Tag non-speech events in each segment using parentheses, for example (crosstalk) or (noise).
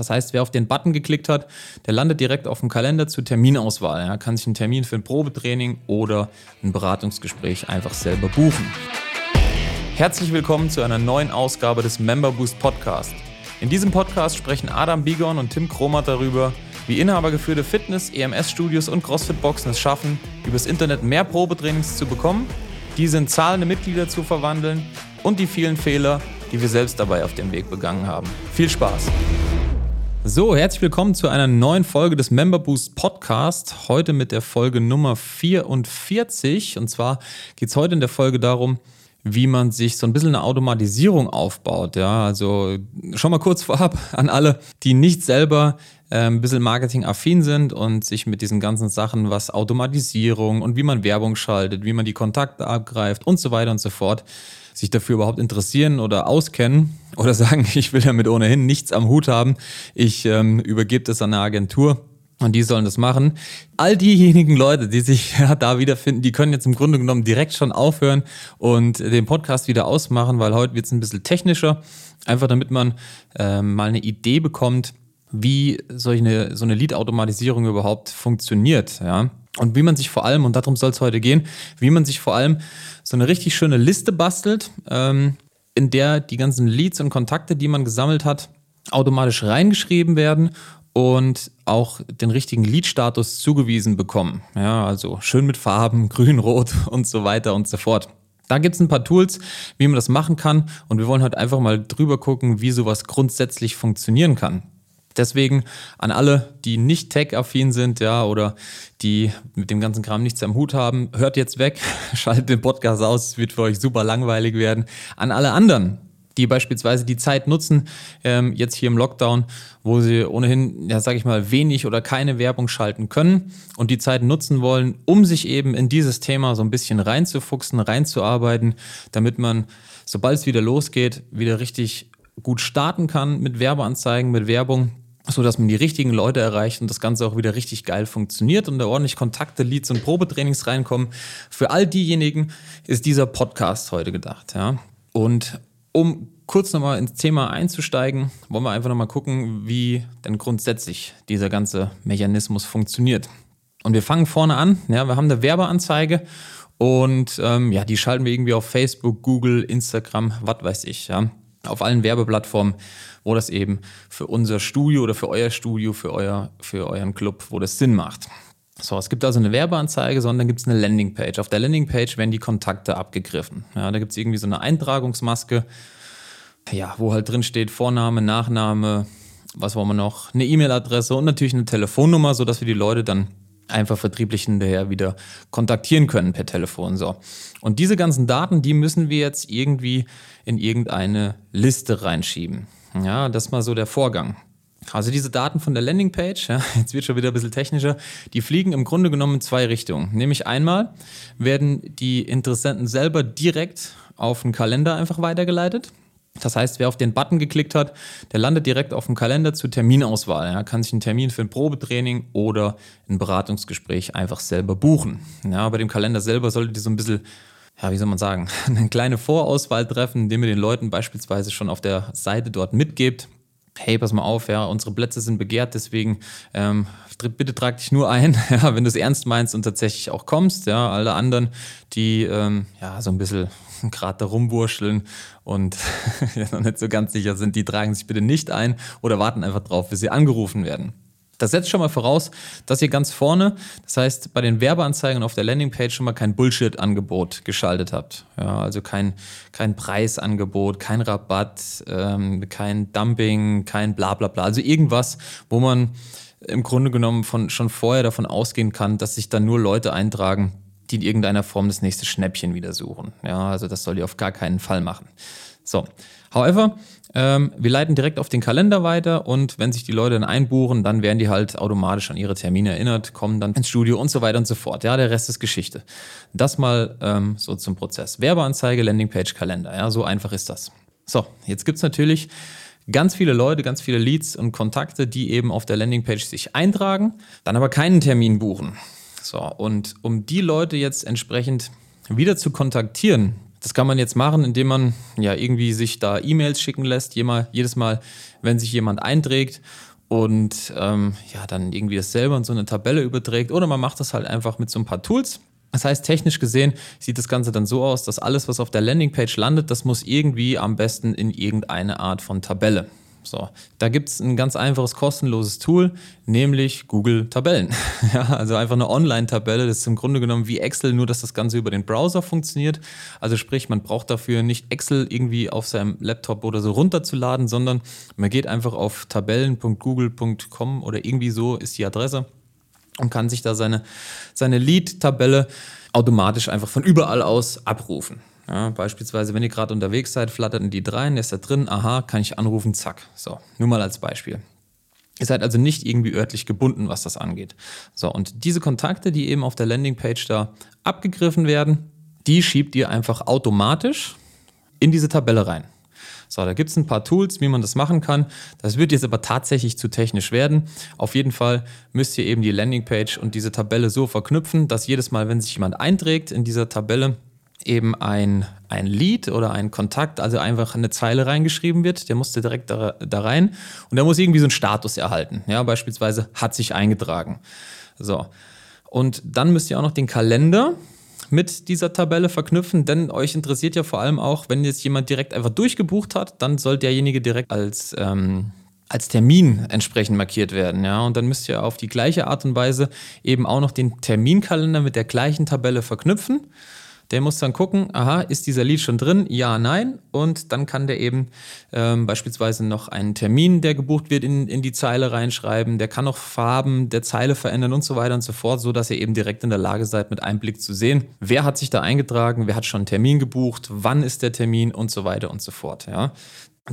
Das heißt, wer auf den Button geklickt hat, der landet direkt auf dem Kalender zur Terminauswahl. Er kann sich einen Termin für ein Probetraining oder ein Beratungsgespräch einfach selber buchen. Herzlich willkommen zu einer neuen Ausgabe des Member Boost Podcast. In diesem Podcast sprechen Adam Bigon und Tim Kromat darüber, wie inhabergeführte Fitness-, EMS-Studios und CrossFit-Boxen es schaffen, übers Internet mehr Probetrainings zu bekommen, diese in zahlende Mitglieder zu verwandeln und die vielen Fehler, die wir selbst dabei auf dem Weg begangen haben. Viel Spaß! So, herzlich willkommen zu einer neuen Folge des Member Boost Podcast. Heute mit der Folge Nummer 44. Und zwar geht es heute in der Folge darum, wie man sich so ein bisschen eine Automatisierung aufbaut. Ja, also schon mal kurz vorab an alle, die nicht selber äh, ein bisschen marketingaffin sind und sich mit diesen ganzen Sachen, was Automatisierung und wie man Werbung schaltet, wie man die Kontakte abgreift und so weiter und so fort, sich dafür überhaupt interessieren oder auskennen oder (laughs) sagen, ich will damit ohnehin nichts am Hut haben, ich ähm, übergebe das an eine Agentur. Und die sollen das machen. All diejenigen Leute, die sich (laughs) ja, da wiederfinden, die können jetzt im Grunde genommen direkt schon aufhören und den Podcast wieder ausmachen, weil heute wird es ein bisschen technischer. Einfach damit man äh, mal eine Idee bekommt, wie solche, so eine Lead-Automatisierung überhaupt funktioniert. Ja? Und wie man sich vor allem, und darum soll es heute gehen, wie man sich vor allem so eine richtig schöne Liste bastelt, ähm, in der die ganzen Leads und Kontakte, die man gesammelt hat, automatisch reingeschrieben werden und auch den richtigen Lead-Status zugewiesen bekommen. Ja, also schön mit Farben, (laughs) grün, rot und so weiter und so fort. Da gibt es ein paar Tools, wie man das machen kann und wir wollen heute einfach mal drüber gucken, wie sowas grundsätzlich funktionieren kann. Deswegen an alle, die nicht tech-affin sind, ja, oder die mit dem ganzen Kram nichts am Hut haben, hört jetzt weg, (laughs) schaltet den Podcast aus, es wird für euch super langweilig werden. An alle anderen, die beispielsweise die Zeit nutzen, ähm, jetzt hier im Lockdown, wo sie ohnehin, ja, sag ich mal, wenig oder keine Werbung schalten können und die Zeit nutzen wollen, um sich eben in dieses Thema so ein bisschen reinzufuchsen, reinzuarbeiten, damit man, sobald es wieder losgeht, wieder richtig gut starten kann mit Werbeanzeigen, mit Werbung, so dass man die richtigen Leute erreicht und das Ganze auch wieder richtig geil funktioniert und da ordentlich Kontakte, Leads und Probetrainings reinkommen. Für all diejenigen ist dieser Podcast heute gedacht. Ja? Und um kurz nochmal ins Thema einzusteigen, wollen wir einfach nochmal gucken, wie denn grundsätzlich dieser ganze Mechanismus funktioniert. Und wir fangen vorne an. Ja, wir haben eine Werbeanzeige und ähm, ja, die schalten wir irgendwie auf Facebook, Google, Instagram, was weiß ich. Ja auf allen Werbeplattformen, wo das eben für unser Studio oder für euer Studio, für, euer, für euren Club, wo das Sinn macht. So, es gibt also eine Werbeanzeige, sondern gibt es eine Landingpage. Auf der Landingpage werden die Kontakte abgegriffen. Ja, da gibt es irgendwie so eine Eintragungsmaske, ja, wo halt drin steht Vorname, Nachname, was wollen wir noch, eine E-Mail-Adresse und natürlich eine Telefonnummer, sodass wir die Leute dann einfach vertrieblich hinterher wieder kontaktieren können per Telefon. So. Und diese ganzen Daten, die müssen wir jetzt irgendwie in irgendeine Liste reinschieben. Ja, das ist mal so der Vorgang. Also diese Daten von der Landingpage, ja, (laughs) jetzt wird schon wieder ein bisschen technischer, die fliegen im Grunde genommen in zwei Richtungen. Nämlich einmal werden die Interessenten selber direkt auf den Kalender einfach weitergeleitet. Das heißt, wer auf den Button geklickt hat, der landet direkt auf dem Kalender zur Terminauswahl. Er kann sich einen Termin für ein Probetraining oder ein Beratungsgespräch einfach selber buchen. Ja, bei dem Kalender selber solltet ihr so ein bisschen, ja, wie soll man sagen, (laughs) eine kleine Vorauswahl treffen, indem ihr den Leuten beispielsweise schon auf der Seite dort mitgebt, hey, pass mal auf, ja, unsere Plätze sind begehrt, deswegen ähm, bitte trag dich nur ein, (laughs) ja, wenn du es ernst meinst und tatsächlich auch kommst. Ja, alle anderen, die ähm, ja so ein bisschen (laughs) gerade da rumwurscheln und (laughs) noch nicht so ganz sicher sind, die tragen sich bitte nicht ein oder warten einfach drauf, bis sie angerufen werden. Das setzt schon mal voraus, dass ihr ganz vorne, das heißt bei den Werbeanzeigen auf der Landingpage schon mal kein Bullshit-Angebot geschaltet habt. Ja, also kein, kein Preisangebot, kein Rabatt, ähm, kein Dumping, kein bla bla bla. Also irgendwas, wo man im Grunde genommen von, schon vorher davon ausgehen kann, dass sich dann nur Leute eintragen, die in irgendeiner Form das nächste Schnäppchen wieder suchen. Ja, also das soll ihr auf gar keinen Fall machen. So, however, ähm, wir leiten direkt auf den Kalender weiter und wenn sich die Leute dann einbuchen, dann werden die halt automatisch an ihre Termine erinnert, kommen dann ins Studio und so weiter und so fort. Ja, der Rest ist Geschichte. Das mal ähm, so zum Prozess. Werbeanzeige, Landingpage, Kalender. Ja, so einfach ist das. So, jetzt gibt es natürlich ganz viele Leute, ganz viele Leads und Kontakte, die eben auf der Landingpage sich eintragen, dann aber keinen Termin buchen. So, und um die Leute jetzt entsprechend wieder zu kontaktieren, das kann man jetzt machen, indem man ja irgendwie sich da E-Mails schicken lässt, jedes Mal, wenn sich jemand einträgt und ähm, ja, dann irgendwie das selber in so eine Tabelle überträgt. Oder man macht das halt einfach mit so ein paar Tools. Das heißt, technisch gesehen sieht das Ganze dann so aus, dass alles, was auf der Landingpage landet, das muss irgendwie am besten in irgendeine Art von Tabelle. So, da gibt es ein ganz einfaches kostenloses Tool, nämlich Google Tabellen. (laughs) ja, also einfach eine Online-Tabelle, das ist im Grunde genommen wie Excel, nur dass das Ganze über den Browser funktioniert. Also sprich, man braucht dafür nicht Excel irgendwie auf seinem Laptop oder so runterzuladen, sondern man geht einfach auf tabellen.google.com oder irgendwie so ist die Adresse und kann sich da seine, seine Lead-Tabelle automatisch einfach von überall aus abrufen. Ja, beispielsweise, wenn ihr gerade unterwegs seid, flattert ein Lied rein, ist da drin, aha, kann ich anrufen, zack. So, nur mal als Beispiel. Ihr seid also nicht irgendwie örtlich gebunden, was das angeht. So, und diese Kontakte, die eben auf der Landingpage da abgegriffen werden, die schiebt ihr einfach automatisch in diese Tabelle rein. So, da gibt es ein paar Tools, wie man das machen kann. Das wird jetzt aber tatsächlich zu technisch werden. Auf jeden Fall müsst ihr eben die Landingpage und diese Tabelle so verknüpfen, dass jedes Mal, wenn sich jemand einträgt in dieser Tabelle, eben ein, ein Lied oder ein Kontakt, also einfach eine Zeile reingeschrieben wird, der musste direkt da, da rein und der muss irgendwie so einen Status erhalten. Ja, beispielsweise hat sich eingetragen. So. Und dann müsst ihr auch noch den Kalender mit dieser Tabelle verknüpfen, denn euch interessiert ja vor allem auch, wenn jetzt jemand direkt einfach durchgebucht hat, dann soll derjenige direkt als, ähm, als Termin entsprechend markiert werden. Ja? Und dann müsst ihr auf die gleiche Art und Weise eben auch noch den Terminkalender mit der gleichen Tabelle verknüpfen. Der muss dann gucken, aha, ist dieser Lied schon drin? Ja, nein. Und dann kann der eben ähm, beispielsweise noch einen Termin, der gebucht wird, in, in die Zeile reinschreiben. Der kann noch Farben der Zeile verändern und so weiter und so fort, so dass ihr eben direkt in der Lage seid, mit einem Blick zu sehen, wer hat sich da eingetragen, wer hat schon einen Termin gebucht, wann ist der Termin und so weiter und so fort. Ja.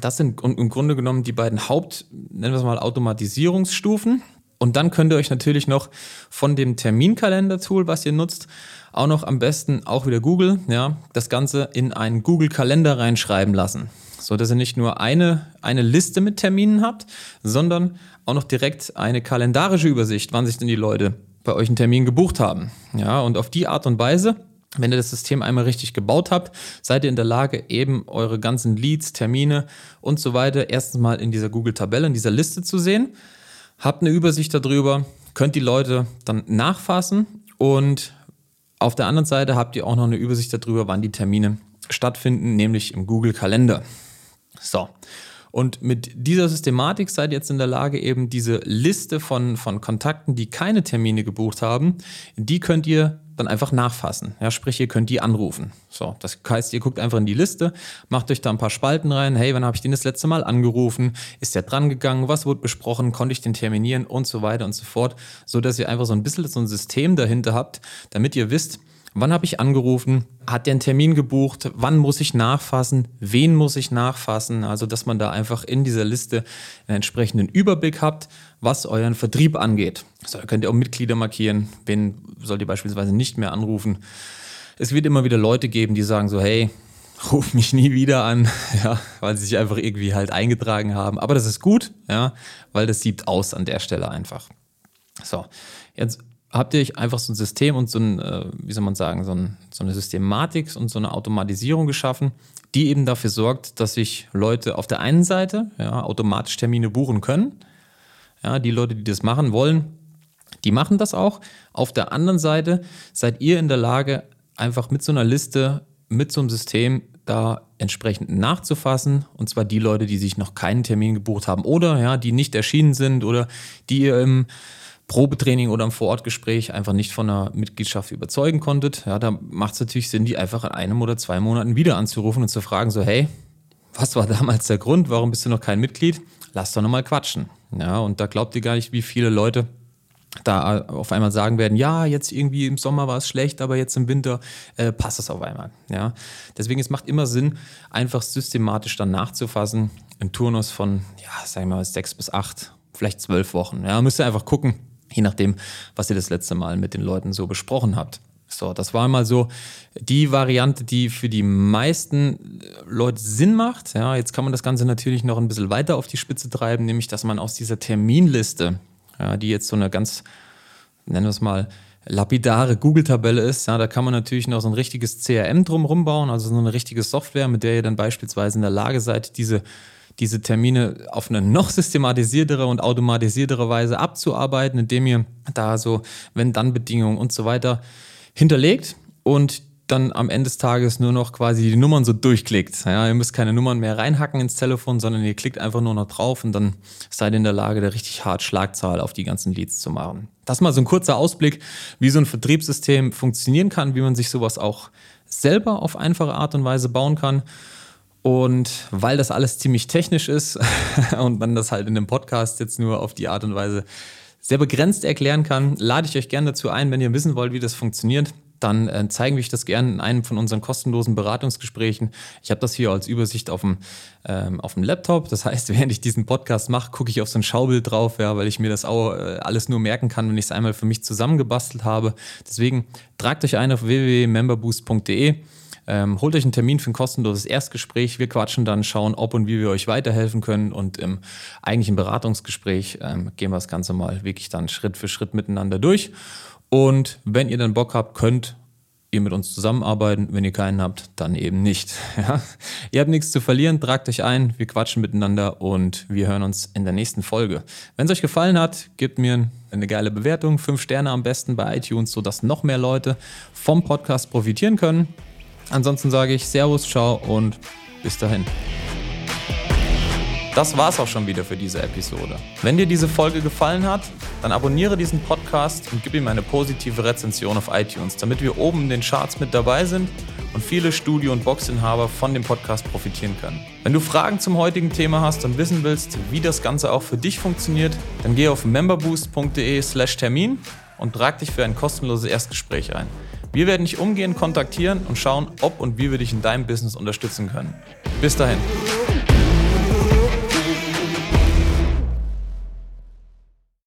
Das sind im Grunde genommen die beiden Haupt, nennen wir es mal, Automatisierungsstufen. Und dann könnt ihr euch natürlich noch von dem Terminkalender-Tool, was ihr nutzt, auch noch am besten auch wieder Google, ja, das Ganze in einen Google-Kalender reinschreiben lassen. So dass ihr nicht nur eine, eine Liste mit Terminen habt, sondern auch noch direkt eine kalendarische Übersicht, wann sich denn die Leute bei euch einen Termin gebucht haben. Ja, und auf die Art und Weise wenn ihr das System einmal richtig gebaut habt, seid ihr in der Lage, eben eure ganzen Leads, Termine und so weiter erstens mal in dieser Google-Tabelle, in dieser Liste zu sehen. Habt eine Übersicht darüber, könnt die Leute dann nachfassen und auf der anderen Seite habt ihr auch noch eine Übersicht darüber, wann die Termine stattfinden, nämlich im Google Kalender. So. Und mit dieser Systematik seid ihr jetzt in der Lage, eben diese Liste von, von Kontakten, die keine Termine gebucht haben, die könnt ihr dann einfach nachfassen. Ja, sprich, ihr könnt die anrufen. So, das heißt, ihr guckt einfach in die Liste, macht euch da ein paar Spalten rein. Hey, wann habe ich den das letzte Mal angerufen? Ist der dran gegangen? Was wurde besprochen? Konnte ich den terminieren? Und so weiter und so fort. So dass ihr einfach so ein bisschen so ein System dahinter habt, damit ihr wisst, Wann habe ich angerufen? Hat der einen Termin gebucht? Wann muss ich nachfassen? Wen muss ich nachfassen? Also, dass man da einfach in dieser Liste einen entsprechenden Überblick habt, was euren Vertrieb angeht. So, da könnt ihr auch Mitglieder markieren. Wen sollt ihr beispielsweise nicht mehr anrufen? Es wird immer wieder Leute geben, die sagen so, hey, ruf mich nie wieder an, (laughs) ja, weil sie sich einfach irgendwie halt eingetragen haben. Aber das ist gut, ja, weil das sieht aus an der Stelle einfach. So, jetzt habt ihr euch einfach so ein System und so ein, äh, wie soll man sagen, so, ein, so, eine Systematik und so eine Automatisierung geschaffen, die eben dafür sorgt, dass sich Leute auf der einen Seite ja, automatisch Termine buchen können. Ja, die Leute, die das machen wollen, die machen das auch. Auf der anderen Seite seid ihr in der Lage, einfach mit so einer Liste, mit so einem System da entsprechend nachzufassen. Und zwar die Leute, die sich noch keinen Termin gebucht haben oder ja, die nicht erschienen sind oder die ihr im Probetraining oder im Vorortgespräch einfach nicht von einer Mitgliedschaft überzeugen konntet, ja, da macht es natürlich Sinn, die einfach in einem oder zwei Monaten wieder anzurufen und zu fragen, so, hey, was war damals der Grund? Warum bist du noch kein Mitglied? Lass doch nochmal quatschen. Ja, und da glaubt ihr gar nicht, wie viele Leute da auf einmal sagen werden, ja, jetzt irgendwie im Sommer war es schlecht, aber jetzt im Winter äh, passt es auf einmal. Ja, deswegen es macht immer Sinn, einfach systematisch dann nachzufassen im Turnus von, ja, sagen wir mal sechs bis acht, vielleicht zwölf Wochen. Ja, müsst ihr einfach gucken, je nachdem, was ihr das letzte Mal mit den Leuten so besprochen habt. So, das war mal so die Variante, die für die meisten Leute Sinn macht. Ja, jetzt kann man das Ganze natürlich noch ein bisschen weiter auf die Spitze treiben, nämlich dass man aus dieser Terminliste, ja, die jetzt so eine ganz, nennen wir es mal, lapidare Google-Tabelle ist, ja, da kann man natürlich noch so ein richtiges CRM drumherum bauen, also so eine richtige Software, mit der ihr dann beispielsweise in der Lage seid, diese diese Termine auf eine noch systematisiertere und automatisiertere Weise abzuarbeiten, indem ihr da so Wenn-Dann-Bedingungen und so weiter hinterlegt und dann am Ende des Tages nur noch quasi die Nummern so durchklickt. Ja, ihr müsst keine Nummern mehr reinhacken ins Telefon, sondern ihr klickt einfach nur noch drauf und dann seid ihr in der Lage, da richtig hart Schlagzahl auf die ganzen Leads zu machen. Das mal so ein kurzer Ausblick, wie so ein Vertriebssystem funktionieren kann, wie man sich sowas auch selber auf einfache Art und Weise bauen kann. Und weil das alles ziemlich technisch ist (laughs) und man das halt in dem Podcast jetzt nur auf die Art und Weise sehr begrenzt erklären kann, lade ich euch gerne dazu ein, wenn ihr wissen wollt, wie das funktioniert, dann äh, zeigen wir euch das gerne in einem von unseren kostenlosen Beratungsgesprächen. Ich habe das hier als Übersicht auf dem, ähm, auf dem Laptop. Das heißt, (laughs) während ich diesen Podcast mache, gucke ich auf so ein Schaubild drauf, ja, weil ich mir das auch äh, alles nur merken kann, wenn ich es einmal für mich zusammengebastelt habe. Deswegen tragt euch ein auf www.memberboost.de. Ähm, holt euch einen Termin für ein kostenloses Erstgespräch. Wir quatschen dann, schauen, ob und wie wir euch weiterhelfen können. Und im eigentlichen Beratungsgespräch ähm, gehen wir das Ganze mal wirklich dann Schritt für Schritt miteinander durch. Und wenn ihr dann Bock habt, könnt ihr mit uns zusammenarbeiten. Wenn ihr keinen habt, dann eben nicht. (laughs) Ja? Ihr habt nichts zu verlieren, tragt euch ein, wir quatschen miteinander und wir hören uns in der nächsten Folge. Wenn es euch gefallen hat, gebt mir eine geile Bewertung, fünf Sterne am besten bei iTunes, sodass noch mehr Leute vom Podcast profitieren können. Ansonsten sage ich Servus, ciao und bis dahin. Das war's auch schon wieder für diese Episode. Wenn dir diese Folge gefallen hat, dann abonniere diesen Podcast und gib ihm eine positive Rezension auf iTunes, damit wir oben in den Charts mit dabei sind und viele Studio- und Boxinhaber von dem Podcast profitieren können. Wenn du Fragen zum heutigen Thema hast und wissen willst, wie das Ganze auch für dich funktioniert, dann geh auf memberboost.de/termin und trag dich für ein kostenloses Erstgespräch ein. Wir werden dich umgehend kontaktieren und schauen, ob und wie wir dich in deinem Business unterstützen können. Bis dahin.